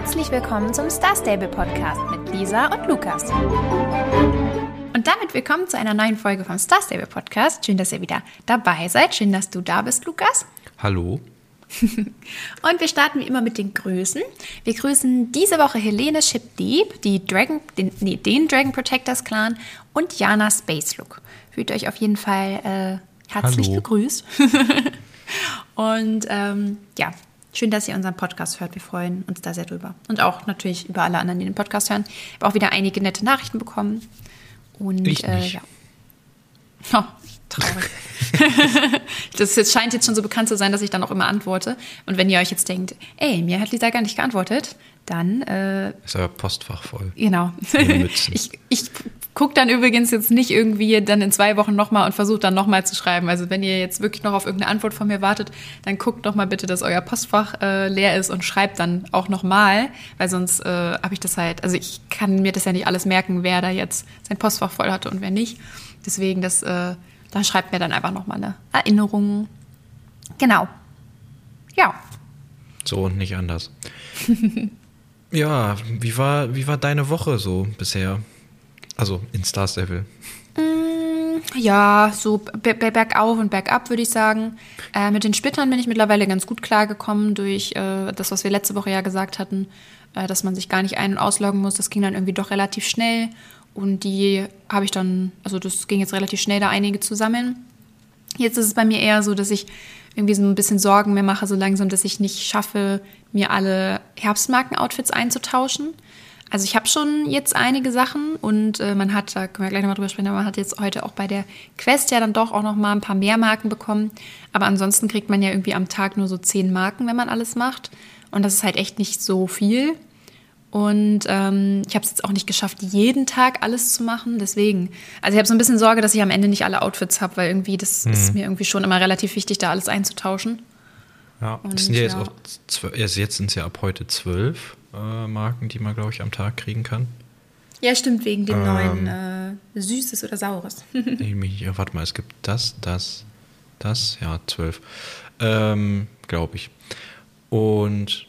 Herzlich willkommen zum Star Stable Podcast mit Lisa und Lukas. Und damit willkommen zu einer neuen Folge vom Star Stable Podcast. Schön, dass ihr wieder dabei seid. Schön, dass du da bist, Lukas. Hallo. und wir starten wie immer mit den Grüßen. Wir grüßen diese Woche Helene Shipdeep, die Dragon, den, nee, den Dragon Protectors Clan und Jana Space Look. Fühlt euch auf jeden Fall äh, herzlich Hallo. gegrüßt. und ähm, ja, Schön, dass ihr unseren Podcast hört. Wir freuen uns da sehr drüber. Und auch natürlich über alle anderen, die den Podcast hören. Ich habe auch wieder einige nette Nachrichten bekommen. Und ich äh, ja. Oh, traurig. das jetzt scheint jetzt schon so bekannt zu sein, dass ich dann auch immer antworte. Und wenn ihr euch jetzt denkt, ey, mir hat Lisa gar nicht geantwortet, dann äh, ist euer Postfach voll. Genau. ich, ich gucke dann übrigens jetzt nicht irgendwie dann in zwei Wochen nochmal und versuche dann nochmal zu schreiben. Also wenn ihr jetzt wirklich noch auf irgendeine Antwort von mir wartet, dann guckt doch mal bitte, dass euer Postfach äh, leer ist und schreibt dann auch nochmal, weil sonst äh, habe ich das halt, also ich kann mir das ja nicht alles merken, wer da jetzt sein Postfach voll hatte und wer nicht. Deswegen, das, äh, da schreibt mir dann einfach nochmal eine Erinnerung. Genau. Ja. So und nicht anders. Ja, wie war, wie war deine Woche so bisher? Also in Star Stable. Mm, ja, so bergauf und bergab würde ich sagen. Äh, mit den Splittern bin ich mittlerweile ganz gut klargekommen durch äh, das, was wir letzte Woche ja gesagt hatten, äh, dass man sich gar nicht ein- und ausloggen muss. Das ging dann irgendwie doch relativ schnell. Und die habe ich dann, also das ging jetzt relativ schnell, da einige zusammen. Jetzt ist es bei mir eher so, dass ich irgendwie so ein bisschen Sorgen mehr mache, so langsam, dass ich nicht schaffe, mir alle Herbstmarken-Outfits einzutauschen. Also ich habe schon jetzt einige Sachen und äh, man hat, da können wir gleich nochmal drüber sprechen, aber man hat jetzt heute auch bei der Quest ja dann doch auch nochmal ein paar mehr Marken bekommen. Aber ansonsten kriegt man ja irgendwie am Tag nur so zehn Marken, wenn man alles macht. Und das ist halt echt nicht so viel. Und ähm, ich habe es jetzt auch nicht geschafft, jeden Tag alles zu machen. Deswegen, also ich habe so ein bisschen Sorge, dass ich am Ende nicht alle Outfits habe, weil irgendwie das mhm. ist mir irgendwie schon immer relativ wichtig, da alles einzutauschen. Ja, Und, das sind ja, jetzt auch zwölf, also jetzt sind es ja ab heute zwölf äh, Marken, die man, glaube ich, am Tag kriegen kann. Ja, stimmt, wegen dem ähm, neuen äh, Süßes oder Saures. ja, warte mal, es gibt das, das, das, ja, zwölf. Ähm, glaube ich. Und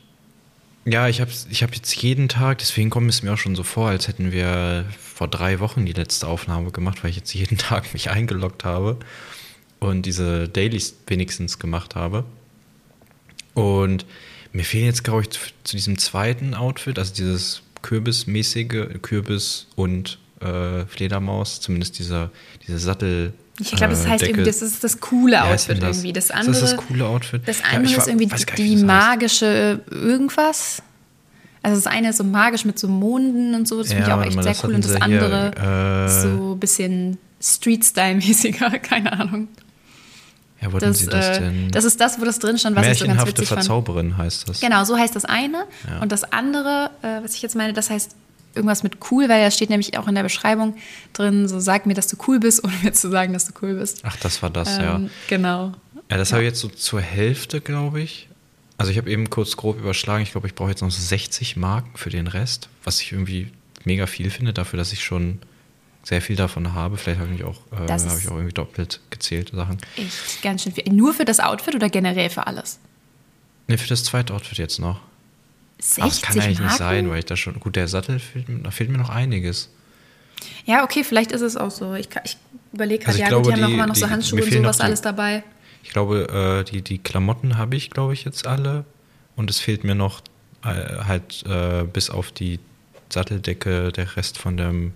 ja, ich habe ich hab jetzt jeden Tag, deswegen kommt es mir auch schon so vor, als hätten wir vor drei Wochen die letzte Aufnahme gemacht, weil ich jetzt jeden Tag mich eingeloggt habe und diese Dailies wenigstens gemacht habe. Und mir fehlen jetzt, glaube ich, zu diesem zweiten Outfit, also dieses Kürbismäßige, Kürbis und äh, Fledermaus, zumindest dieser, dieser Sattel. Ich glaube, das heißt irgendwie, das ist das coole ja, Outfit das? irgendwie. Das andere, das ist das coole Outfit. Das andere ja, ist irgendwie nicht, die magische irgendwas. Also das eine ist so magisch mit so Monden und so, das finde ich auch echt sehr cool. Und das andere hier, äh, ist so ein bisschen Street-Style-mäßiger, keine Ahnung. Ja, wo das, Sie das äh, denn? Das ist das, wo das drin stand, was ich so ganz witzig Verzauberin heißt das. Genau, so heißt das eine. Ja. Und das andere, äh, was ich jetzt meine, das heißt irgendwas mit cool, weil da steht nämlich auch in der Beschreibung drin, so sag mir, dass du cool bist, ohne mir zu sagen, dass du cool bist. Ach, das war das, ähm, ja. Genau. Ja, das ja. habe ich jetzt so zur Hälfte, glaube ich. Also ich habe eben kurz grob überschlagen, ich glaube, ich brauche jetzt noch 60 Marken für den Rest, was ich irgendwie mega viel finde, dafür, dass ich schon sehr viel davon habe. Vielleicht habe ich auch, äh, habe ich auch irgendwie doppelt gezählte Sachen. Echt ganz schön viel. Nur für das Outfit oder generell für alles? Ne, für das zweite Outfit jetzt noch. 60 Aber das kann eigentlich Marken? nicht sein, weil ich da schon. Gut, der Sattel, fehlt, da fehlt mir noch einiges. Ja, okay, vielleicht ist es auch so. Ich, ich überlege gerade, also ja, glaube, gut, die, haben auch immer noch die, so Handschuhe und sowas die, alles dabei. Ich glaube, äh, die, die Klamotten habe ich, glaube ich, jetzt alle. Und es fehlt mir noch äh, halt äh, bis auf die Satteldecke der Rest von dem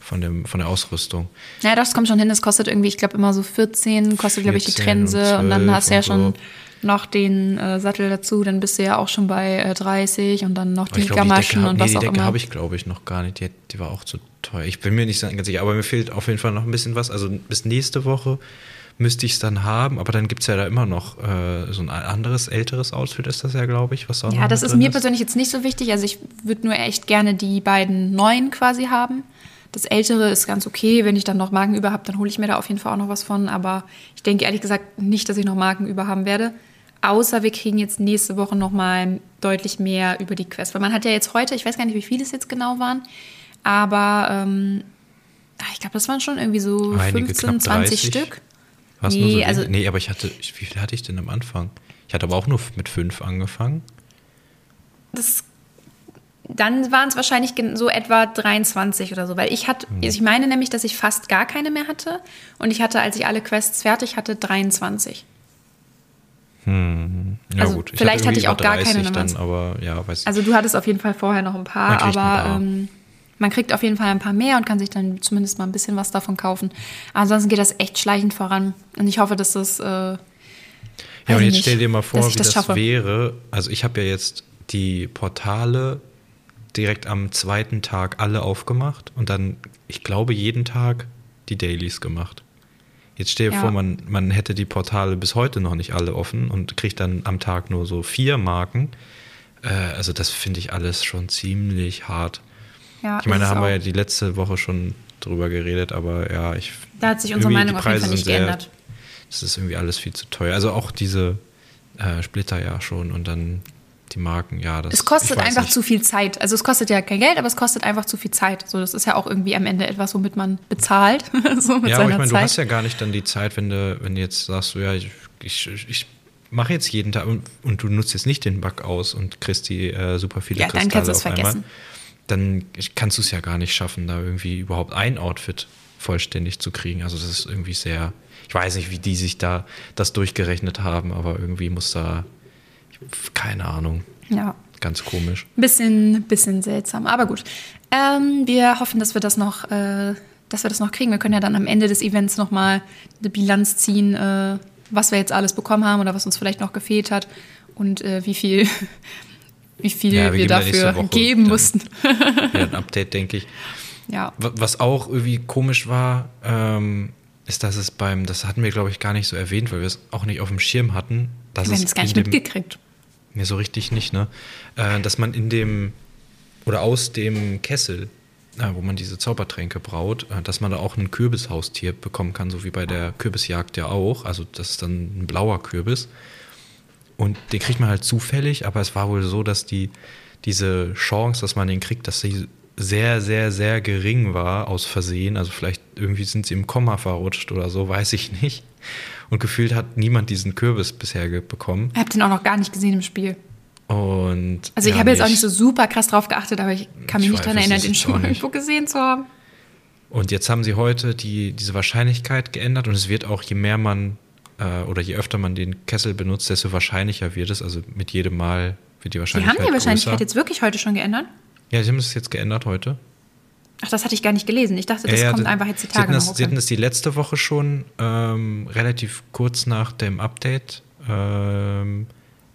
von, dem, von der Ausrüstung. Ja, das kommt schon hin. Das kostet irgendwie, ich glaube, immer so 14, kostet, glaube ich, die Trense. Und, und, dann hast du ja schon so. noch den äh, Sattel dazu. Dann bist du ja auch schon bei äh, 30 und dann noch die glaub, Gamaschen und nee, was die auch Decke immer. Die habe ich, glaube ich, noch gar nicht. Die, die, war auch zu teuer. Ich bin mir nicht ganz sicher, aber mir fehlt auf jeden Fall noch ein bisschen was. Also bis nächste Woche müsste ich es dann haben, aber dann gibt es ja da immer noch äh, so ein anderes, älteres Outfit ist das ja, glaube ich, was auch Ja, das ist mir ist. persönlich jetzt nicht so wichtig. Also ich würde nur echt gerne die beiden neuen quasi haben. Das Ältere ist ganz okay. Wenn ich dann noch Marken über habe, dann hole ich mir da auf jeden Fall auch noch was von. Aber ich denke ehrlich gesagt nicht, dass ich noch Marken über haben werde. Außer wir kriegen jetzt nächste Woche noch mal deutlich mehr über die Quest. Weil man hat ja jetzt heute, ich weiß gar nicht, wie viele es jetzt genau waren, aber ähm, ah, ich glaube, das waren schon irgendwie so Einige, 15, 20 Stück. Was nee, so also, nee, aber ich hatte, wie viel hatte ich denn am Anfang? Ich hatte aber auch nur mit fünf angefangen. Das dann waren es wahrscheinlich so etwa 23 oder so, weil ich hatte, Hm. ich meine nämlich, dass ich fast gar keine mehr hatte und ich hatte, als ich alle Quests fertig hatte, 23. Ja Also gut, vielleicht hatte irgendwie ich auch gar keine 30 dann, Nummern. aber ja, weiß Also du hattest auf jeden Fall vorher noch ein paar, kriegt ein aber paar. Ähm, man kriegt auf jeden Fall ein paar mehr und kann sich dann zumindest mal ein bisschen was davon kaufen. Ansonsten geht das echt schleichend voran und ich hoffe, dass das. Äh, Ja, und ich jetzt nicht, stell dir mal vor, ich wie das das, wäre. Also ich habe ja jetzt die Portale direkt am zweiten Tag alle aufgemacht und dann, ich glaube, jeden Tag die Dailies gemacht. Jetzt stell dir Ja. vor, man, man hätte die Portale bis heute noch nicht alle offen und kriegt dann am Tag nur so vier Marken. Äh, also das finde ich alles schon ziemlich hart. Ja, Ich meine, da haben wir ja die letzte Woche schon drüber geredet, aber ja, ich. Da hat sich unsere Meinung auf jeden Fall nicht sehr- geändert. Das ist irgendwie alles viel zu teuer. Also auch diese äh, Splitter ja schon und dann die Marken, ja. Das, Es kostet einfach nicht. zu viel Zeit. Also es kostet ja kein Geld, aber es kostet einfach zu viel Zeit. So, das ist ja auch irgendwie am Ende etwas, womit man bezahlt. so mit Ja, aber ich meine, du hast ja gar nicht dann die Zeit, wenn du, wenn du jetzt sagst, so, ja, ich, ich, ich mache jetzt jeden Tag und, und du nutzt jetzt nicht den Bug aus und kriegst die äh, super viele Ja, dann Kristalle kannst du es auf einmal, vergessen. dann kannst du es ja gar nicht schaffen, da irgendwie überhaupt ein Outfit vollständig zu kriegen. Also das ist irgendwie sehr, ich weiß nicht, wie die sich da das durchgerechnet haben, aber irgendwie muss da, keine Ahnung, Ja, ganz komisch. bisschen, bisschen seltsam. Aber gut. Ähm, wir hoffen, dass wir das noch, äh, dass wir das noch kriegen. Wir können ja dann am Ende des Events nochmal eine Bilanz ziehen, äh, was wir jetzt alles bekommen haben oder was uns vielleicht noch gefehlt hat und äh, wie viel, wie viel Ja, wir wir, dafür Woche geben dann- mussten. Ja, ein Update, denke ich. ja. Wa- Was auch irgendwie komisch war, ähm, ist, dass es beim, das hatten wir, glaube ich, gar nicht so erwähnt, weil wir es auch nicht auf dem Schirm hatten. Dass Wir haben es gar nicht dem, mitgekriegt. Nee, so richtig nicht, ne? Äh, dass man in dem oder aus dem Kessel, äh, wo man diese Zaubertränke braut, äh, dass man da auch ein Kürbishaustier bekommen kann, so wie bei der Kürbisjagd ja auch. Also das ist dann ein blauer Kürbis. Und den kriegt man halt zufällig, aber es war wohl so, dass die diese Chance, dass man den kriegt, dass sie sehr, sehr, sehr gering war aus Versehen. Also vielleicht irgendwie sind sie im Komma verrutscht oder so, weiß ich nicht. Und gefühlt hat niemand diesen Kürbis bisher bekommen. Ich habe den auch noch gar nicht gesehen im Spiel. Und Also ich ja, habe jetzt auch nicht so super krass drauf geachtet, aber ich kann mich Ich nicht daran erinnern, den schon irgendwo gesehen zu haben. Und jetzt haben sie heute die, diese Wahrscheinlichkeit geändert und es wird auch, je mehr man äh, oder je öfter man den Kessel benutzt, desto wahrscheinlicher wird es. Also mit jedem Mal wird die Die Wahrscheinlichkeit haben die Wahrscheinlichkeit größer. jetzt wirklich heute schon geändert? Ja, sie haben es jetzt geändert heute. Ach, das hatte ich gar nicht gelesen. Ich dachte, das ja, ja, kommt sie- einfach jetzt die sie Tage hatten, das, noch. sie hatten das die letzte Woche schon, ähm, relativ kurz nach dem Update, ähm,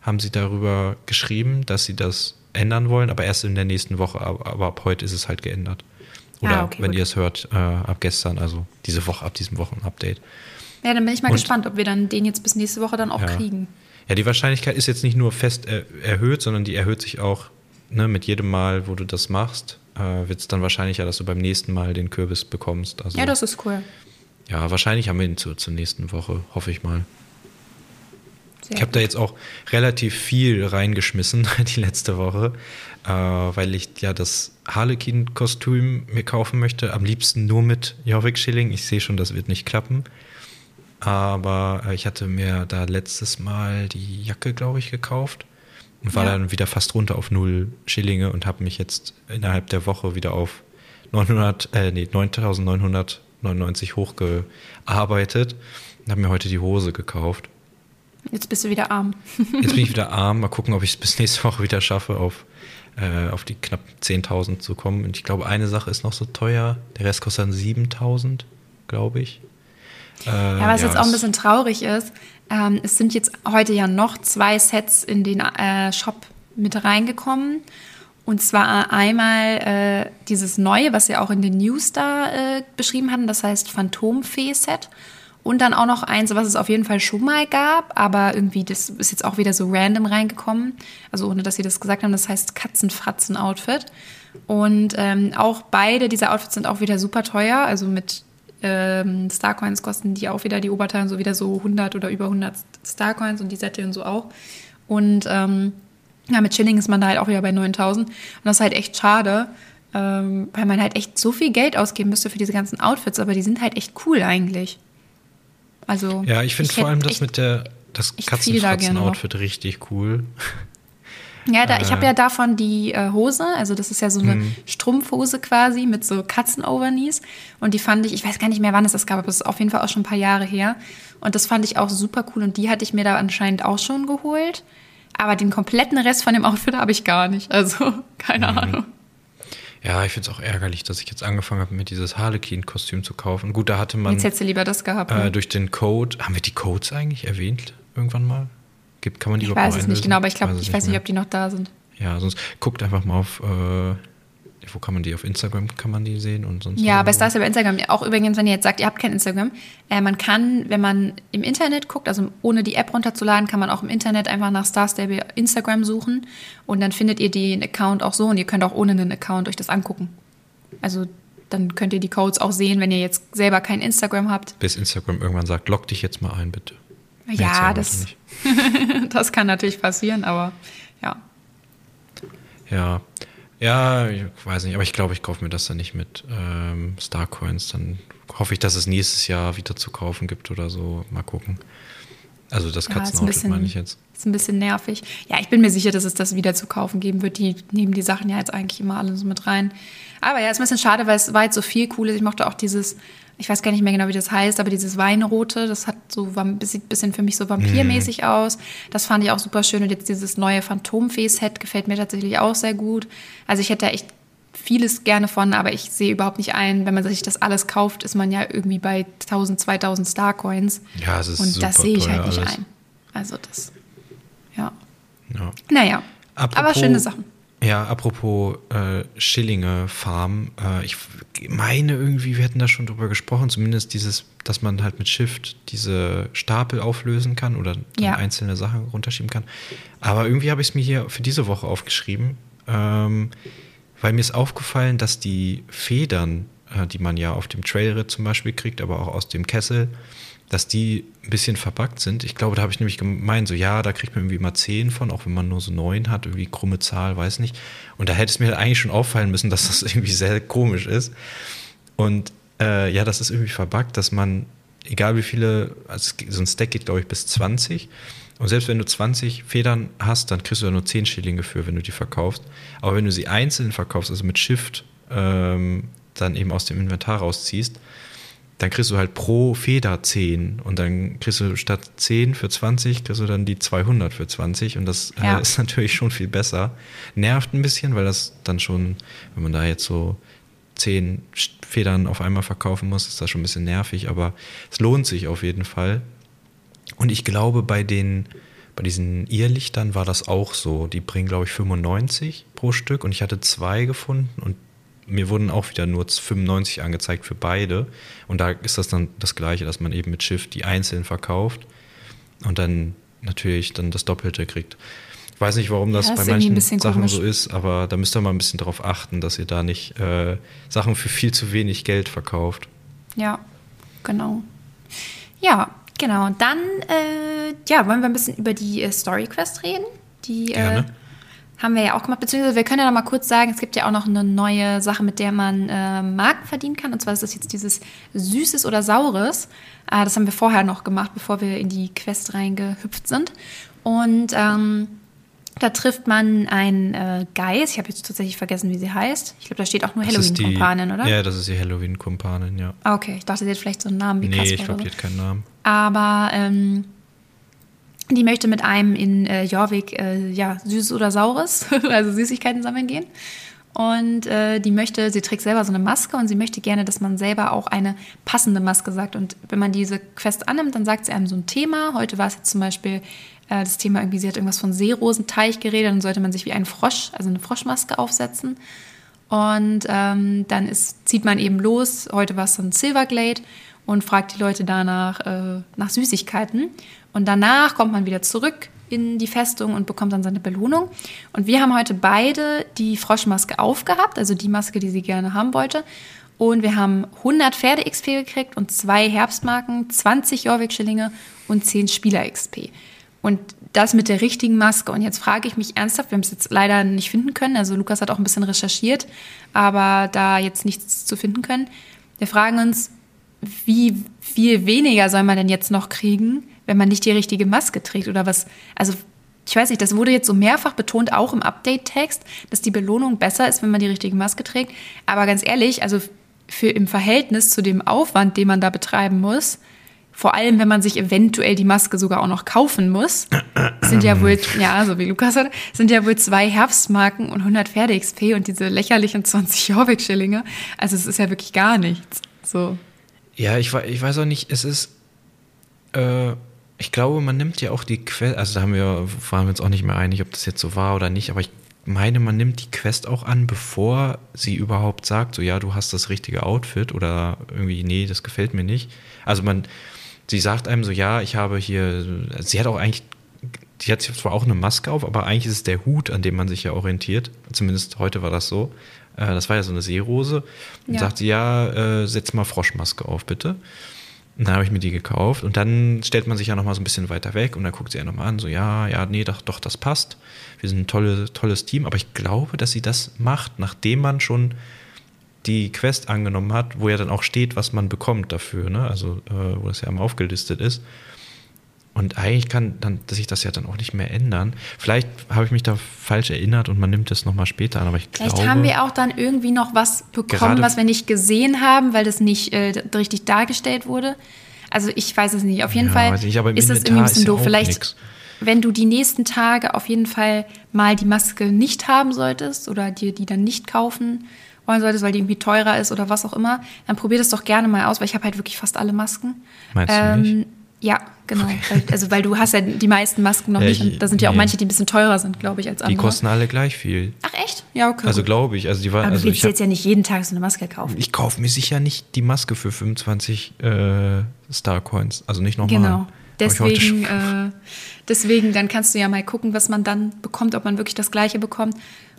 haben sie darüber geschrieben, dass sie das ändern wollen, aber erst in der nächsten Woche. Aber, aber ab heute ist es halt geändert. Oder Ah, okay, wenn gut. ihr es hört, äh, ab gestern, also diese Woche, ab diesem Wochenupdate. Ja, dann bin ich mal Und- gespannt, ob wir dann den jetzt bis nächste Woche dann auch Ja. kriegen. Ja, die Wahrscheinlichkeit ist jetzt nicht nur fest er erhöht, sondern die erhöht sich auch ne, mit jedem Mal, wo du das machst, äh, wird es dann wahrscheinlicher, dass du beim nächsten Mal den Kürbis bekommst. Also, Ja, das ist cool. ja, wahrscheinlich haben wir ihn zur, zur nächsten Woche, hoffe ich mal. Sehr Ich habe da jetzt auch relativ viel reingeschmissen die letzte Woche, äh, weil ich ja das Harlequin-Kostüm mir kaufen möchte. Am liebsten nur mit Jorvik Schilling. Ich sehe schon, das wird nicht klappen. Aber äh, ich hatte mir da letztes Mal die Jacke, glaube ich, gekauft und war Ja. dann wieder fast runter auf null Schillinge und habe mich jetzt innerhalb der Woche wieder auf 900, äh, nee, 9.999 hochgearbeitet und habe mir heute die Hose gekauft. Jetzt bist du wieder arm. Jetzt bin ich wieder arm. Mal gucken, ob ich es bis nächste Woche wieder schaffe, auf, äh, auf die knapp 10.000 zu kommen. Und ich glaube, eine Sache ist noch so teuer. Der Rest kostet dann 7.000, glaube ich. Äh, Ja, was jetzt auch ein bisschen traurig ist, ähm, es sind jetzt heute ja noch zwei Sets in den äh, Shop mit reingekommen. Und zwar einmal äh, dieses neue, was wir auch in den News da äh, beschrieben hatten, das heißt Phantomfee-Set. Und dann auch noch eins, was es auf jeden Fall schon mal gab, aber irgendwie, das ist jetzt auch wieder so random reingekommen. Also ohne, dass sie das gesagt haben, das heißt Katzenfratzen-Outfit. Und ähm, auch beide dieser Outfits sind auch wieder super teuer. Also mit ähm, Starcoins kosten die auch wieder, die Oberteilen so wieder so 100 oder über 100 Starcoins und die Sätze und so auch. Und ähm, ja, mit Schilling ist man da halt auch wieder bei 9000. Und das ist halt echt schade, ähm, weil man halt echt so viel Geld ausgeben müsste für diese ganzen Outfits, aber die sind halt echt cool eigentlich. Also, Ja, ich finde vor allem das mit der das. Katzenfratzen-Outfit richtig cool. Ja, da, ich habe ja davon die äh, Hose, also das ist ja so eine Mhm. Strumpfhose quasi mit so Katzenoverknees. Und die fand ich, ich weiß gar nicht mehr, wann es das gab, aber es ist auf jeden Fall auch schon ein paar Jahre her. Und das fand ich auch super cool und die hatte ich mir da anscheinend auch schon geholt. Aber den kompletten Rest von dem Outfit habe ich gar nicht. Also, keine Mhm. Ahnung. Ja, ich finde es auch ärgerlich, dass ich jetzt angefangen habe, mir dieses Harlequin-Kostüm zu kaufen. Gut, da hatte man Jetzt hättest du lieber das gehabt. äh, ne? durch den Code. Haben wir die Codes eigentlich erwähnt irgendwann mal? Gibt, kann man die ich weiß es nicht genau, aber ich glaube, ich weiß nicht, mehr. ob die noch da sind. Ja, sonst guckt einfach mal auf. Äh, wo kann man die? Auf Instagram kann man die sehen und sonst. Ja, bei Star ist ja bei Instagram. Auch übrigens, wenn ihr jetzt sagt, ihr habt kein Instagram, äh, man kann, wenn man im Internet guckt, also ohne die App runterzuladen, kann man auch im Internet einfach nach Star Stable Instagram suchen und dann findet ihr den Account auch so und ihr könnt auch ohne einen Account euch das angucken. Also dann könnt ihr die Codes auch sehen, wenn ihr jetzt selber kein Instagram habt. Bis Instagram irgendwann sagt, log dich jetzt mal ein, bitte. Ja, das, das kann natürlich passieren, aber ja. Ja. Ja, ich weiß nicht, aber ich glaube, ich kaufe mir das dann nicht mit ähm, Starcoins. Dann hoffe ich, dass es nächstes Jahr wieder zu kaufen gibt oder so. Mal gucken. Also das Ja, Katzenoutfit bisschen- meine ich jetzt. Ist ein bisschen nervig. Ja, ich bin mir sicher, dass es das wieder zu kaufen geben wird. Die nehmen die Sachen ja jetzt eigentlich immer alle so mit rein. Aber ja, ist ein bisschen schade, weil es war jetzt so viel Cooles. Ich mochte auch dieses, ich weiß gar nicht mehr genau, wie das heißt, aber dieses Weinrote, das hat so, war ein bisschen, für mich so vampirmäßig aus. Das fand ich auch super schön. Und jetzt dieses neue Phantomfee-Set gefällt mir tatsächlich auch sehr gut. Also ich hätte da echt vieles gerne von, aber ich sehe überhaupt nicht ein, wenn man sich das alles kauft, ist man ja irgendwie bei 1000, 2000 Starcoins. Ja, es ist Und super das sehe ich halt nicht alles. ein. Also das, ja. Ja. Naja, aber Apropos- schöne Sachen. Ja, apropos äh, Schillinge Farm, äh, ich meine irgendwie, wir hätten da schon drüber gesprochen, zumindest dieses, dass man halt mit Shift diese Stapel auflösen kann oder Ja. einzelne Sachen runterschieben kann. Aber irgendwie habe ich es mir hier für diese Woche aufgeschrieben, ähm, weil mir ist aufgefallen, dass die Federn, äh, die man ja auf dem Trailritt zum Beispiel kriegt, aber auch aus dem Kessel, dass die ein bisschen verbuggt sind. Ich glaube, da habe ich nämlich gemeint, so ja, da kriegt man irgendwie mal 10 von, auch wenn man nur so 9 hat, irgendwie krumme Zahl, weiß nicht. Und da hätte es mir halt eigentlich schon auffallen müssen, dass das irgendwie sehr komisch ist. Und äh, ja, das ist irgendwie verbuggt, dass man, egal wie viele, also so ein Stack geht, glaube ich, bis 20. Und selbst wenn du 20 Federn hast, dann kriegst du da nur 10 Schillinge für, wenn du die verkaufst. Aber wenn du sie einzeln verkaufst, also mit Shift ähm, dann eben aus dem Inventar rausziehst, dann kriegst du halt pro Feder 10 und dann kriegst du statt 10 für 20, kriegst du dann die 200 für 20 und das Ja. äh, ist natürlich schon viel besser. Nervt ein bisschen, weil das dann schon, wenn man da jetzt so 10 Federn auf einmal verkaufen muss, ist das schon ein bisschen nervig, aber es lohnt sich auf jeden Fall. Und ich glaube, bei den bei diesen Irrlichtern war das auch so. Die bringen, glaube ich, 95 pro Stück und ich hatte zwei gefunden und mir wurden auch wieder nur 95 angezeigt für beide. Und da ist das dann das Gleiche, dass man eben mit Shift die einzeln verkauft und dann natürlich dann das Doppelte kriegt. Ich weiß nicht, warum das Ja, bei manchen Sachen komisch. so ist, aber da müsst ihr mal ein bisschen darauf achten, dass ihr da nicht äh, Sachen für viel zu wenig Geld verkauft. Ja, genau. Ja, genau. Dann, äh, ja, wollen wir ein bisschen über die äh, Story Quest reden? Die äh, Gerne. Haben wir ja auch gemacht. Beziehungsweise wir können ja noch mal kurz sagen, es gibt ja auch noch eine neue Sache, mit der man äh, Marken verdienen kann. Und zwar ist das jetzt dieses Süßes oder Saures. Äh, das haben wir vorher noch gemacht, bevor wir in die Quest reingehüpft sind. Und ähm, da trifft man einen äh, Geist. Ich habe jetzt tatsächlich vergessen, wie sie heißt. Ich glaube, da steht auch nur Halloween-Kompanin, oder? Ja, das ist die Halloween-Kompanin, ja. Ah, okay. Ich dachte, sie hat vielleicht so einen Namen wie Nee, Kasper ich glaube, die hat keinen Namen. Aber ähm, die möchte mit einem in äh, Jorvik äh, ja, Süßes oder Saures, also Süßigkeiten sammeln gehen. Und äh, die möchte, sie trägt selber so eine Maske und sie möchte gerne, dass man selber auch eine passende Maske sagt. Und wenn man diese Quest annimmt, dann sagt sie einem so ein Thema. Heute war es jetzt zum Beispiel äh, das Thema irgendwie, sie hat irgendwas von Seerosenteich geredet, dann sollte man sich wie ein Frosch, also eine Froschmaske aufsetzen. Und ähm, dann ist, zieht man eben los. Heute war es dann Silverglade und fragt die Leute danach äh, nach Süßigkeiten. Und danach kommt man wieder zurück in die Festung und bekommt dann seine Belohnung. Und wir haben heute beide die Froschmaske aufgehabt, also die Maske, die sie gerne haben wollte. Und wir haben 100 Pferde-XP gekriegt und zwei Herbstmarken, 20 Jorvik-Schillinge und 10 Spieler-XP. Und das mit der richtigen Maske. Und jetzt frage ich mich ernsthaft, wir haben es jetzt leider nicht finden können. Also Lukas hat auch ein bisschen recherchiert, aber da jetzt nichts zu finden können. Wir fragen uns, wie viel weniger soll man denn jetzt noch kriegen, wenn man nicht die richtige Maske trägt? Oder was? Also ich weiß nicht, das wurde jetzt so mehrfach betont, auch im Update-Text, dass die Belohnung besser ist, wenn man die richtige Maske trägt. Aber ganz ehrlich, also für im Verhältnis zu dem Aufwand, den man da betreiben muss, vor allem wenn man sich eventuell die Maske sogar auch noch kaufen muss, sind ja wohl, ja, so wie Lukas hat, sind ja wohl zwei Herbstmarken und 100 Pferde-XP und diese lächerlichen 20 Jorvik-Schillinge. Also es ist ja wirklich gar nichts. So. Ja, ich, ich weiß auch nicht, es ist, äh, ich glaube, man nimmt ja auch die Quest, also da haben wir, waren wir uns auch nicht mehr einig, ob das jetzt so war oder nicht, aber ich meine, man nimmt die Quest auch an, bevor sie überhaupt sagt, so ja, du hast das richtige Outfit oder irgendwie, nee, das gefällt mir nicht. Also man, sie sagt einem so, ja, ich habe hier, sie hat auch eigentlich, die hat zwar auch eine Maske auf, aber eigentlich ist es der Hut, an dem man sich ja orientiert. Zumindest heute war das so. Äh, das war ja so eine Seerose. Und ja. sagt sie, ja, äh, setz mal Froschmaske auf, bitte. Und dann habe ich mir die gekauft und dann stellt man sich ja nochmal so ein bisschen weiter weg und dann guckt sie ja nochmal an, so ja, ja, nee, doch, doch, das passt. Wir sind ein tolle, tolles Team, aber ich glaube, dass sie das macht, nachdem man schon die Quest angenommen hat, wo ja dann auch steht, was man bekommt dafür, ne? also äh, wo das ja einmal aufgelistet ist. Und eigentlich kann dann, sich das ja dann auch nicht mehr ändern. Vielleicht habe ich mich da falsch erinnert und man nimmt es nochmal später an, aber ich Vielleicht glaube, haben wir auch dann irgendwie noch was bekommen, was wir nicht gesehen haben, weil das nicht äh, richtig dargestellt wurde. Also ich weiß es nicht. Auf jeden ja, Fall ich, ist das irgendwie ein bisschen doof. Vielleicht, nix. wenn du die nächsten Tage auf jeden Fall mal die Maske nicht haben solltest oder dir die dann nicht kaufen wollen solltest, weil die irgendwie teurer ist oder was auch immer, dann probier das doch gerne mal aus, weil ich habe halt wirklich fast alle Masken. Meinst ähm, du nicht? Ja, genau. Weil, also weil du hast ja die meisten Masken noch ja, nicht. Und da sind ja auch manche, die ein bisschen teurer sind, glaube ich, als andere. Die kosten alle gleich viel. Ach echt? Ja, okay. Also glaube ich. Also die war, Aber also du willst jetzt ja nicht jeden Tag so eine Maske kaufen. Ich kaufe mir sicher nicht die Maske für 25 äh, Starcoins. Also nicht nochmal. Genau. Deswegen, äh, deswegen, dann kannst du ja mal gucken, was man dann bekommt, ob man wirklich das Gleiche bekommt.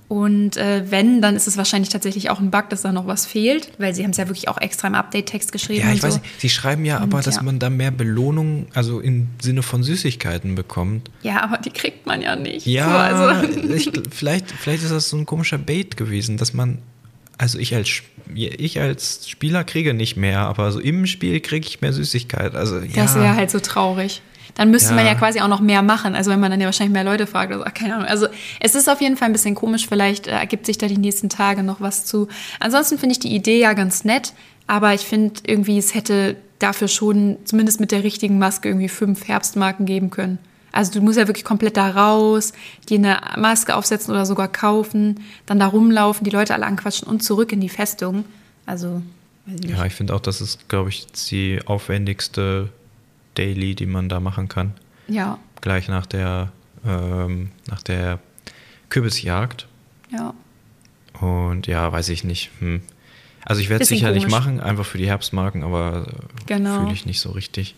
Und äh, wenn, dann ist es wahrscheinlich tatsächlich auch ein Bug, dass da noch was fehlt, weil sie haben es ja wirklich auch extra im Update-Text geschrieben. Ja, ich so. weiß nicht. Sie schreiben ja und, aber, dass ja. man da mehr Belohnung, also im Sinne von Süßigkeiten bekommt. Ja, aber die kriegt man ja nicht. Ja, so, also. ich, vielleicht, vielleicht ist das so ein komischer Bait gewesen, dass man, also ich als, ich als Spieler kriege nicht mehr, aber so im Spiel kriege ich mehr Süßigkeit. Also, ja. Das wäre halt so traurig dann müsste ja. man ja quasi auch noch mehr machen. Also wenn man dann ja wahrscheinlich mehr Leute fragt oder so, keine Ahnung. Also es ist auf jeden Fall ein bisschen komisch. Vielleicht äh, ergibt sich da die nächsten Tage noch was zu. Ansonsten finde ich die Idee ja ganz nett, aber ich finde irgendwie, es hätte dafür schon zumindest mit der richtigen Maske irgendwie fünf Herbstmarken geben können. Also du musst ja wirklich komplett da raus, dir eine Maske aufsetzen oder sogar kaufen, dann da rumlaufen, die Leute alle anquatschen und zurück in die Festung. Also ja, ich finde auch, das ist, glaube ich, die aufwendigste Daily, die man da machen kann. Ja. Gleich nach der, ähm, nach der Kürbisjagd. Ja. Und ja, weiß ich nicht. Hm. Also ich werde es sicherlich komisch. machen, einfach für die Herbstmarken, aber genau. fühle ich nicht so richtig.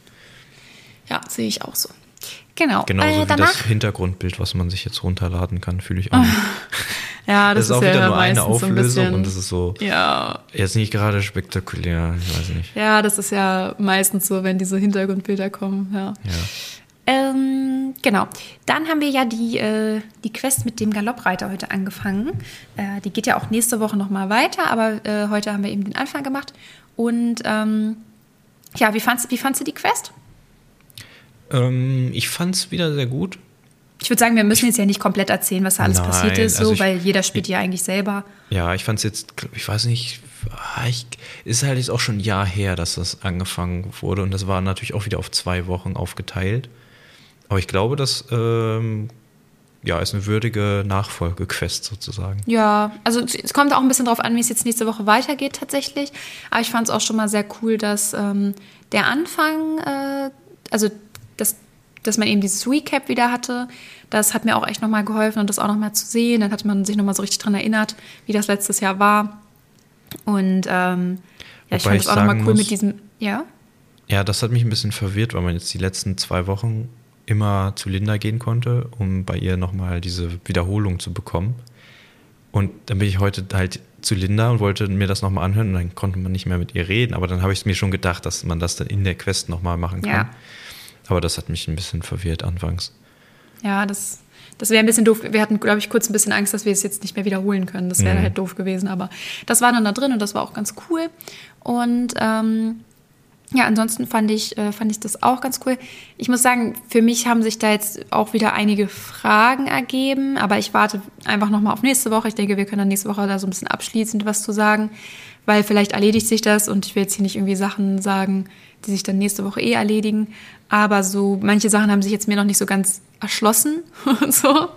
Ja, sehe ich auch so. Genau. Genauso äh, wie das Hintergrundbild, was man sich jetzt runterladen kann, fühle ich auch. ja, das, das ist, ist auch ja wieder nur eine Auflösung ein und das ist so ja. jetzt nicht gerade spektakulär, ich weiß nicht. Ja, das ist ja meistens so, wenn diese Hintergrundbilder kommen, ja. ja. Ähm, genau. Dann haben wir ja die, äh, die Quest mit dem Galoppreiter heute angefangen. Äh, die geht ja auch nächste Woche nochmal weiter, aber äh, heute haben wir eben den Anfang gemacht. Und ähm, ja, wie fandst, wie fandst du die Quest? Ähm, ich fand es wieder sehr gut. Ich würde sagen, wir müssen jetzt ja nicht komplett erzählen, was da alles Nein, passiert ist, so, also ich, weil jeder spielt ja eigentlich selber. Ja, ich fand es jetzt, ich weiß nicht, ah, ich, ist halt jetzt auch schon ein Jahr her, dass das angefangen wurde und das war natürlich auch wieder auf zwei Wochen aufgeteilt. Aber ich glaube, das ähm, ja, ist eine würdige Nachfolgequest sozusagen. Ja, also es kommt auch ein bisschen darauf an, wie es jetzt nächste Woche weitergeht tatsächlich. Aber ich fand es auch schon mal sehr cool, dass ähm, der Anfang, äh, also dass, dass man eben dieses Recap wieder hatte. Das hat mir auch echt nochmal geholfen und das auch nochmal zu sehen. Dann hat man sich nochmal so richtig dran erinnert, wie das letztes Jahr war. Und ähm, ja, ich fand es auch nochmal cool muss, mit diesem, ja? Ja, das hat mich ein bisschen verwirrt, weil man jetzt die letzten zwei Wochen immer zu Linda gehen konnte, um bei ihr nochmal diese Wiederholung zu bekommen. Und dann bin ich heute halt zu Linda und wollte mir das nochmal anhören und dann konnte man nicht mehr mit ihr reden. Aber dann habe ich es mir schon gedacht, dass man das dann in der Quest nochmal machen kann. Ja. Aber das hat mich ein bisschen verwirrt anfangs. Ja, das, das wäre ein bisschen doof. Wir hatten, glaube ich, kurz ein bisschen Angst, dass wir es jetzt nicht mehr wiederholen können. Das wäre mhm. halt doof gewesen. Aber das war dann da drin und das war auch ganz cool. Und ähm, ja, ansonsten fand ich, äh, fand ich das auch ganz cool. Ich muss sagen, für mich haben sich da jetzt auch wieder einige Fragen ergeben, aber ich warte einfach nochmal auf nächste Woche. Ich denke, wir können dann nächste Woche da so ein bisschen abschließend was zu sagen, weil vielleicht erledigt sich das und ich will jetzt hier nicht irgendwie Sachen sagen, die sich dann nächste Woche eh erledigen. Aber so, manche Sachen haben sich jetzt mir noch nicht so ganz erschlossen und so.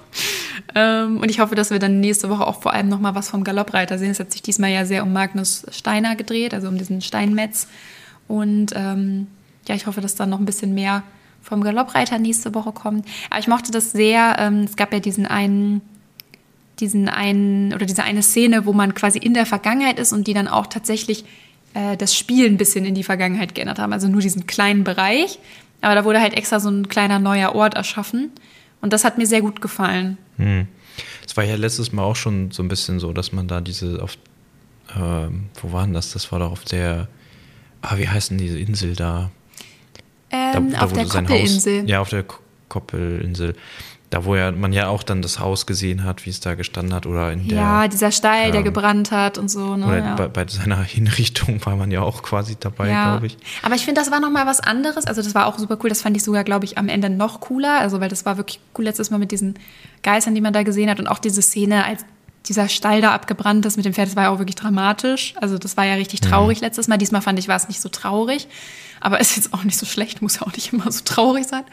Ähm, und ich hoffe, dass wir dann nächste Woche auch vor allem nochmal was vom Galoppreiter sehen. Es hat sich diesmal ja sehr um Magnus Steiner gedreht, also um diesen Steinmetz. Und ähm, ja, ich hoffe, dass dann noch ein bisschen mehr vom Galoppreiter nächste Woche kommt. Aber ich mochte das sehr. Ähm, es gab ja diesen einen, diesen einen oder diese eine Szene, wo man quasi in der Vergangenheit ist und die dann auch tatsächlich äh, das Spiel ein bisschen in die Vergangenheit geändert haben. Also nur diesen kleinen Bereich. Aber da wurde halt extra so ein kleiner neuer Ort erschaffen. Und das hat mir sehr gut gefallen. Hm. Es war ja letztes Mal auch schon so ein bisschen so, dass man da diese auf, ähm, wo waren das? Das war doch auf der Ah, wie heißt denn diese Insel da? Ähm, da, da auf der Koppelinsel. ja, auf der Koppelinsel. Da, wo ja, man ja auch dann das Haus gesehen hat, wie es da gestanden hat, oder in der. Ja, dieser Stall, ähm, der gebrannt hat und so. Ne? Oder ja. bei, bei, seiner Hinrichtung war man ja auch quasi dabei, ja. glaube ich. Aber ich finde, das war nochmal was anderes. Also, das war auch super cool. Das fand ich sogar, glaube ich, am Ende noch cooler. Also, weil das war wirklich cool letztes Mal mit diesen Geistern, die man da gesehen hat. Und auch diese Szene, als dieser Stall da abgebrannt ist mit dem Pferd, das war ja auch wirklich dramatisch. Also das war ja richtig traurig mhm. letztes Mal. Diesmal fand ich, war es nicht so traurig. Aber ist jetzt auch nicht so schlecht, muss ja auch nicht immer so traurig sein.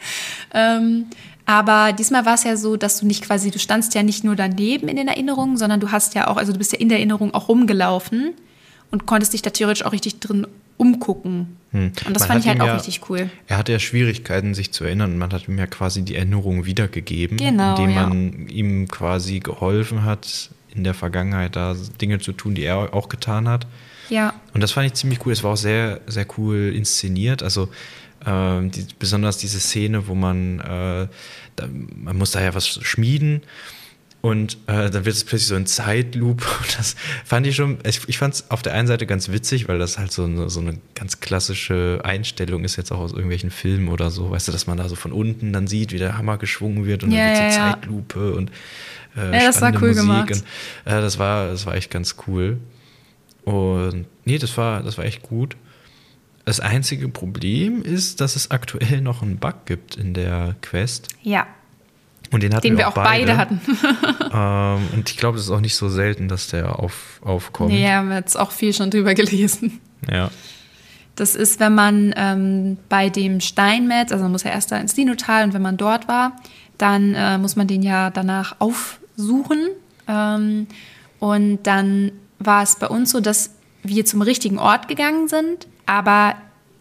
Ähm, aber diesmal war es ja so, dass du nicht quasi, du standst ja nicht nur daneben in den Erinnerungen, sondern du hast ja auch, also du bist ja in der Erinnerung auch rumgelaufen und konntest dich da theoretisch auch richtig drin umgucken. Hm. Und das man fand ich halt auch ja, richtig cool. Er hatte ja Schwierigkeiten, sich zu erinnern. Man hat ihm ja quasi die Erinnerung wiedergegeben, genau, indem man ja. ihm quasi geholfen hat, in der Vergangenheit da Dinge zu tun, die er auch getan hat. Ja. Und das fand ich ziemlich cool. Es war auch sehr, sehr cool inszeniert. Also äh, die, besonders diese Szene, wo man, äh, da, man muss da ja was schmieden und äh, dann wird es plötzlich so ein Zeitloop. Das fand ich schon, ich, ich fand es auf der einen Seite ganz witzig, weil das halt so eine, so eine ganz klassische Einstellung ist jetzt auch aus irgendwelchen Filmen oder so. Weißt du, dass man da so von unten dann sieht, wie der Hammer geschwungen wird und ja, dann wird so ja, Zeitlupe und äh, ja, das war cool Musik gemacht. Und, äh, das, war, das war echt ganz cool. Und nee, das war, das war echt gut. Das einzige Problem ist, dass es aktuell noch einen Bug gibt in der Quest. Ja. Und den, hatten den wir auch, beide, beide hatten. ähm, und ich glaube, es ist auch nicht so selten, dass der auf, aufkommt. Haben wir jetzt auch viel schon drüber gelesen. Ja. Das ist, wenn man ähm, bei dem Steinmetz, also man muss ja erst da ins Dinotal und wenn man dort war, dann äh, muss man den ja danach aufsuchen. Ähm, und dann war es bei uns so, dass wir zum richtigen Ort gegangen sind, aber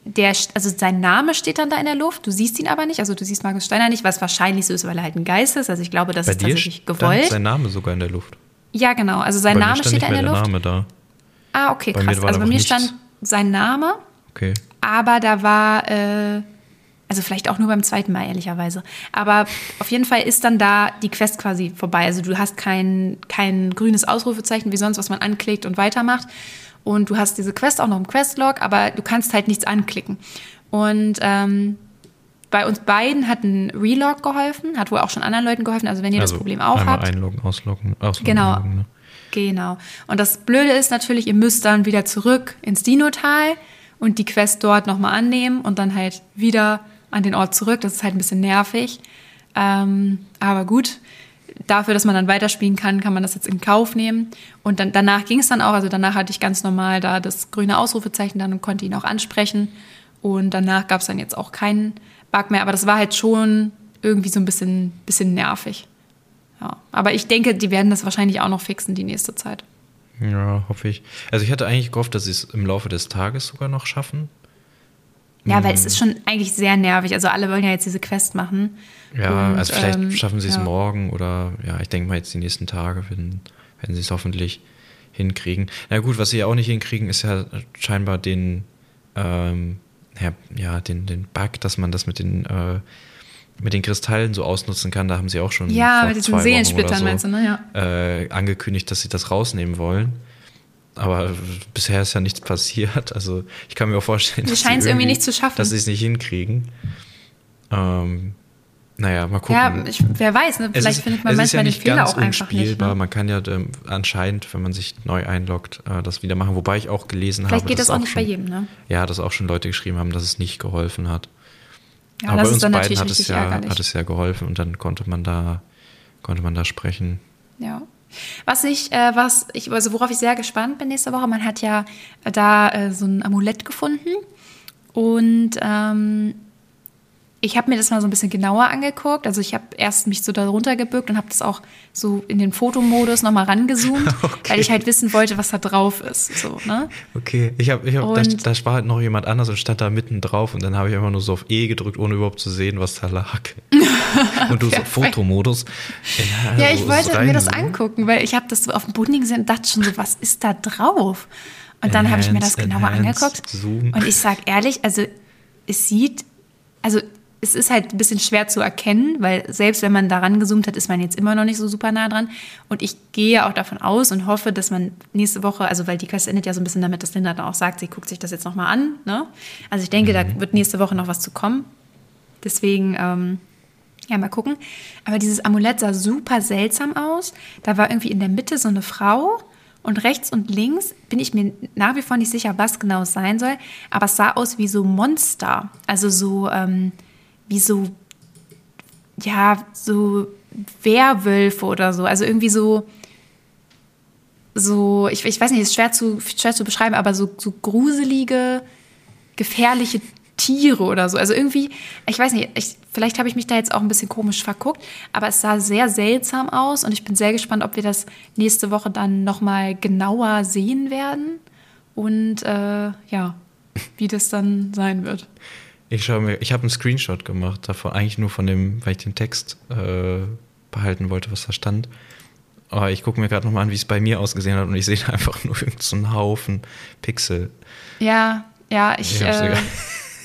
der, also sein Name steht dann da in der Luft, du siehst ihn aber nicht, also du siehst Markus Steiner nicht, was wahrscheinlich so ist, weil er halt ein Geist ist. Also ich glaube, das Bei ist tatsächlich gewollt. Ist sein Name sogar in der Luft. Ja, genau. Also sein bei Name steht da in der, der Luft. Name da. Ah, okay, bei krass. Also bei mir nichts. stand sein Name. Okay. Aber da war, äh, also vielleicht auch nur beim zweiten Mal, ehrlicherweise. Aber auf jeden Fall ist dann da die Quest quasi vorbei. Also du hast kein, kein grünes Ausrufezeichen wie sonst, was man anklickt und weitermacht, und du hast diese Quest auch noch im Questlog, aber du kannst halt nichts anklicken. Und ähm, bei uns beiden hat ein Relog geholfen, hat wohl auch schon anderen Leuten geholfen. Also wenn ihr also das Problem auch habt. Einloggen, ausloggen, ausloggen. Genau. Einloggen, ne? Genau. Und das Blöde ist natürlich, ihr müsst dann wieder zurück ins Dinotal und die Quest dort nochmal annehmen und dann halt wieder an den Ort zurück. Das ist halt ein bisschen nervig. Ähm, aber gut, dafür, dass man dann weiterspielen kann, kann man das jetzt in Kauf nehmen. Und dann, danach ging es dann auch, also danach hatte ich ganz normal da das grüne Ausrufezeichen dann und konnte ihn auch ansprechen. Und danach gab es dann jetzt auch keinen Bug mehr, aber das war halt schon irgendwie so ein bisschen, bisschen nervig. Ja. Aber ich denke, die werden das wahrscheinlich auch noch fixen die nächste Zeit. Ja, hoffe ich. Also ich hatte eigentlich gehofft, dass sie es im Laufe des Tages sogar noch schaffen. Ja, weil es ist schon eigentlich sehr nervig. Also alle wollen ja jetzt diese Quest machen. Ja, und, also vielleicht ähm, schaffen sie es ja. morgen oder ja, ich denke mal jetzt die nächsten Tage werden, werden sie es hoffentlich hinkriegen. Na gut, was sie ja auch nicht hinkriegen, ist ja scheinbar den, ähm, ja, ja, den, den Bug, dass man das mit den äh, mit den Kristallen so ausnutzen kann. Da haben sie auch schon ja, mit diesen Seelensplittern so, meinst du, ne? Ja. Äh, angekündigt, dass sie das rausnehmen wollen. Aber bisher ist ja nichts passiert. Also ich kann mir auch vorstellen, dass sie es irgendwie nicht zu schaffen. Dass sie es nicht hinkriegen. Ähm, Naja, mal gucken. Ja, ich, wer weiß, ne? Vielleicht ist- findet man ist ja manchmal den Fehler ganz auch einfach nicht. unspielbar. Ne? Man kann ja ähm, anscheinend, wenn man sich neu einloggt, äh, das wieder machen. Wobei ich auch gelesen Vielleicht habe, geht dass das auch nicht schon, bei jedem, ne? Ja, dass auch schon Leute geschrieben haben, dass es nicht geholfen hat. Ja, Aber das bei uns beiden hat es, ja, ärgerlich. hat es ja geholfen und dann konnte man da, konnte man da sprechen. Ja. Was ich, äh, was ich, also worauf ich sehr gespannt bin nächste Woche, man hat ja da äh, so ein Amulett gefunden. Und ähm, ich habe mir das mal so ein bisschen genauer angeguckt. Also ich habe erst mich so darunter gebückt und habe das auch so in den Fotomodus nochmal rangezoomt, Okay. weil ich halt wissen wollte, was da drauf ist. So, ne? Okay, ich habe, ich hab, da, da war halt noch jemand anders und stand da mitten drauf und dann habe ich einfach nur so auf E gedrückt, ohne überhaupt zu sehen, was da lag. und du so. Fotomodus. Ja, ich so wollte mir das angucken, weil ich habe das so auf dem Boden gesehen und dachte schon so, was ist da drauf? Und dann habe ich mir das genauer angeguckt. zoom. Und ich sag ehrlich, also es sieht, also es ist halt ein bisschen schwer zu erkennen, weil selbst wenn man daran gezoomt hat, ist man jetzt immer noch nicht so super nah dran. Und ich gehe auch davon aus und hoffe, dass man nächste Woche, also weil die Quest endet ja so ein bisschen damit, dass Linda dann auch sagt, sie guckt sich das jetzt nochmal an. Ne? Also ich denke, Mhm. da wird nächste Woche noch was zu kommen. Deswegen, ähm, ja, mal gucken. Aber dieses Amulett sah super seltsam aus. Da war irgendwie in der Mitte so eine Frau und rechts und links bin ich mir nach wie vor nicht sicher, was genau es sein soll. Aber es sah aus wie so Monster. Also so, ähm, wie so, ja, so Werwölfe oder so. Also irgendwie so, so, ich, ich weiß nicht, ist schwer zu, schwer zu beschreiben, aber so, so gruselige, gefährliche Tiere oder so. Also irgendwie, ich weiß nicht, ich, vielleicht habe ich mich da jetzt auch ein bisschen komisch verguckt, aber es sah sehr seltsam aus und ich bin sehr gespannt, ob wir das nächste Woche dann nochmal genauer sehen werden und äh, ja, wie das dann sein wird. Ich schaue mir, ich habe einen Screenshot gemacht davon, eigentlich nur von dem, weil ich den Text äh, behalten wollte, was da stand. Aber ich gucke mir gerade nochmal an, wie es bei mir ausgesehen hat und ich sehe da einfach nur irgendeinen so einen Haufen Pixel. Ja, ja, ich. Ich äh,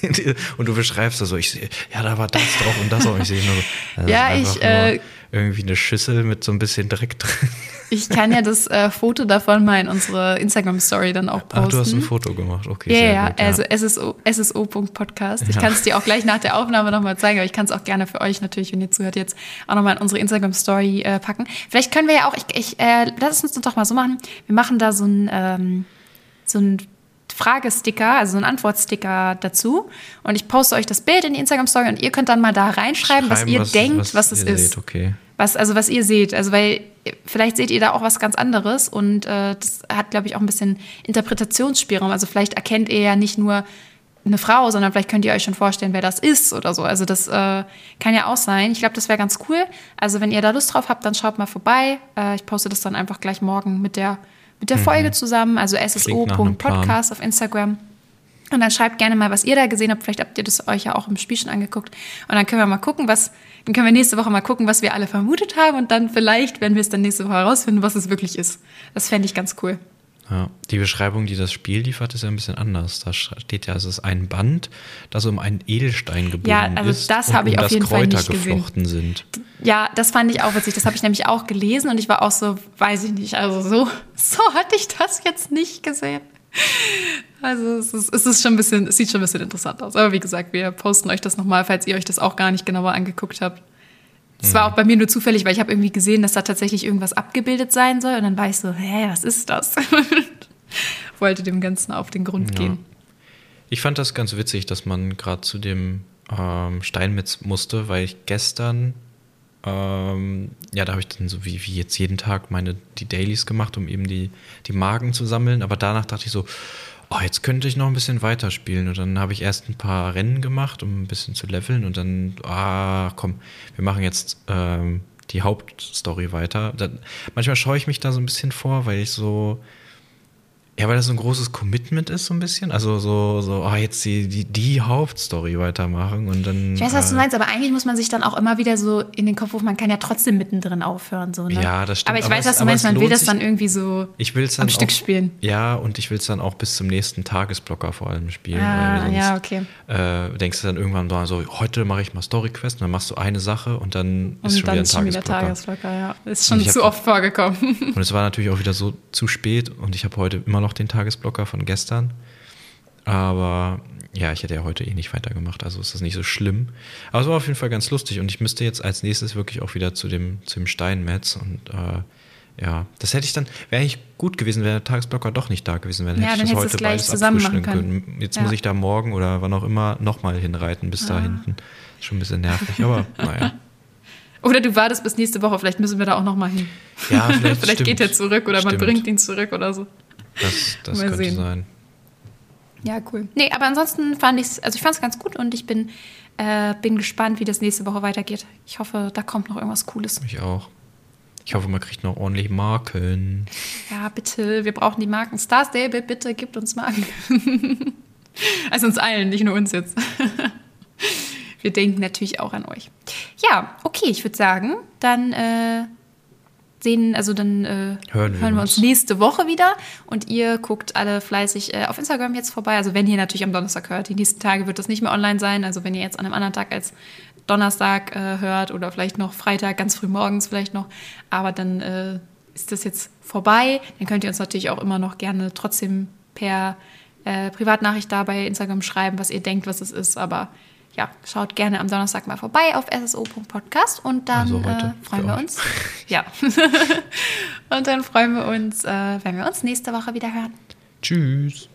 und du beschreibst da so, ich sehe, ja, da war das drauf und das auch. Ich sehe nur so, das Ja, ich, äh, nur irgendwie eine Schüssel mit so ein bisschen Dreck drin. Ich kann ja das äh, Foto davon mal in unsere Instagram-Story dann auch posten. Ach, du hast ein Foto gemacht, okay. Ja, sehr ja, gut, also SSO, SSO.podcast. Ich Ja. kann es dir auch gleich nach der Aufnahme nochmal zeigen, aber ich kann es auch gerne für euch natürlich, wenn ihr zuhört, jetzt auch nochmal in unsere Instagram-Story äh, packen. Vielleicht können wir ja auch, ich, ich äh, lass uns das doch mal so machen. Wir machen da so ein, ähm, so ein Fragesticker, also so ein Antwortsticker dazu. Und ich poste euch das Bild in die Instagram-Story und ihr könnt dann mal da reinschreiben, was Schreiben, ihr denkt, was, es ihr ist. Seht, okay. Was, also was ihr seht. Also weil vielleicht seht ihr da auch was ganz anderes und äh, das hat, glaube ich, auch ein bisschen Interpretationsspielraum. Also vielleicht erkennt ihr ja nicht nur eine Frau, sondern vielleicht könnt ihr euch schon vorstellen, wer das ist oder so. Also das äh, kann ja auch sein. Ich glaube, das wäre ganz cool. Also wenn ihr da Lust drauf habt, dann schaut mal vorbei. Äh, ich poste das dann einfach gleich morgen mit der, mit der Folge zusammen. Also Mhm. Sso.podcast auf Instagram. Und dann schreibt gerne mal, was ihr da gesehen habt. Vielleicht habt ihr das euch ja auch im Spiel schon angeguckt. Und dann können wir mal gucken, was, dann können wir nächste Woche mal gucken, was wir alle vermutet haben. Und dann vielleicht, wenn wir es dann nächste Woche herausfinden, was es wirklich ist. Das fände ich ganz cool. Ja, die Beschreibung, die das Spiel liefert, ist ja ein bisschen anders. Da steht ja, es ist ein Band, das um einen Edelstein gebunden Ja, also ist das und habe ich um auf das jeden Fall Kräuter nicht gesehen. geflochten sind. Ja, das fand ich auch witzig. Das habe ich nämlich auch gelesen und ich war auch so, weiß ich nicht. Also so, so hatte ich das jetzt nicht gesehen. Also es ist, es ist schon ein bisschen, es sieht schon ein bisschen interessant aus. Aber wie gesagt, wir posten euch das nochmal, falls ihr euch das auch gar nicht genauer angeguckt habt. Das war auch bei mir nur zufällig, weil ich habe irgendwie gesehen, dass da tatsächlich irgendwas abgebildet sein soll. Und dann war ich so, hä, was ist das? Wollte dem Ganzen auf den Grund Ja. gehen. Ich fand das ganz witzig, dass man gerade zu dem ähm, Steinmetz musste, weil ich gestern, ähm, ja, da habe ich dann so wie, wie jetzt jeden Tag meine die Dailies gemacht, um eben die, die Magen zu sammeln. Aber danach dachte ich so, oh, jetzt könnte ich noch ein bisschen weiterspielen. Und dann habe ich erst ein paar Rennen gemacht, um ein bisschen zu leveln. Und dann, ah, komm, wir machen jetzt ähm, die Hauptstory weiter. Dann, manchmal scheue ich mich da so ein bisschen vor, weil ich so, ja, weil das so ein großes Commitment ist, so ein bisschen. Also so, so ah, jetzt die, die, die Hauptstory weitermachen und dann. Ich weiß, was du äh, meinst, aber eigentlich muss man sich dann auch immer wieder so in den Kopf rufen, man kann ja trotzdem mittendrin aufhören. So, ne? Ja, das stimmt. Aber ich Aber weiß, was du meinst, man will das dann irgendwie so Ich will es dann am Stück auch, spielen. Ja, und ich will es dann auch bis zum nächsten Tagesblocker vor allem spielen. Ah, weil ja, sonst, okay. Äh, denkst du dann irgendwann so, heute mache ich mal Story-Quest und dann machst du eine Sache und dann ist Und schon dann wieder ein ist schon wieder Tagesblocker. Tagesblocker, ja. Ist schon ich hab- zu oft vorgekommen. Und es war natürlich auch wieder so zu spät und ich habe heute immer noch den Tagesblocker von gestern. Aber ja, ich hätte ja heute eh nicht weitergemacht, also ist das nicht so schlimm. Aber es war auf jeden Fall ganz lustig und ich müsste jetzt als nächstes wirklich auch wieder zu dem, zu dem Steinmetz und äh, ja, das hätte ich dann, wäre eigentlich gut gewesen, wäre der Tagesblocker doch nicht da gewesen, wäre, Ja, hätte dann ich das heute beides zusammen machen abfrühstücken können. Jetzt Ja. muss ich da morgen oder wann auch immer nochmal hinreiten bis da Ah. hinten. Ist schon ein bisschen nervig, aber naja. Oder du wartest bis nächste Woche, vielleicht müssen wir da auch noch mal hin. Ja, vielleicht, vielleicht geht er zurück oder man Stimmt. bringt ihn zurück oder so. Das, das könnte sehen. sein. Ja, cool. Nee, aber ansonsten fand ich es, also ich fand es ganz gut und ich bin, äh, bin gespannt, wie das nächste Woche weitergeht. Ich hoffe, da kommt noch irgendwas Cooles. Ich auch. Ich hoffe, man kriegt noch ordentlich Marken. Ja, bitte, wir brauchen die Marken. Star Stable, bitte gibt uns Marken. also uns allen, nicht nur uns jetzt. wir denken natürlich auch an euch. Ja, okay, ich würde sagen, dann äh, sehen, also dann äh, Hören wir wir uns. uns nächste Woche wieder und ihr guckt alle fleißig äh, auf Instagram jetzt vorbei. Also wenn ihr natürlich am Donnerstag hört, die nächsten Tage wird das nicht mehr online sein. Also wenn ihr jetzt an einem anderen Tag als Donnerstag äh, hört oder vielleicht noch Freitag, ganz früh morgens vielleicht noch, aber dann äh, ist das jetzt vorbei. Dann könnt ihr uns natürlich auch immer noch gerne trotzdem per äh, Privatnachricht da bei Instagram schreiben, was ihr denkt, was es ist. Aber ja, schaut gerne am Donnerstag mal vorbei auf sso.podcast und dann Also heute äh, freuen wir euch. uns. Ja. und dann freuen wir uns, äh, wenn wir uns nächste Woche wieder hören. Tschüss.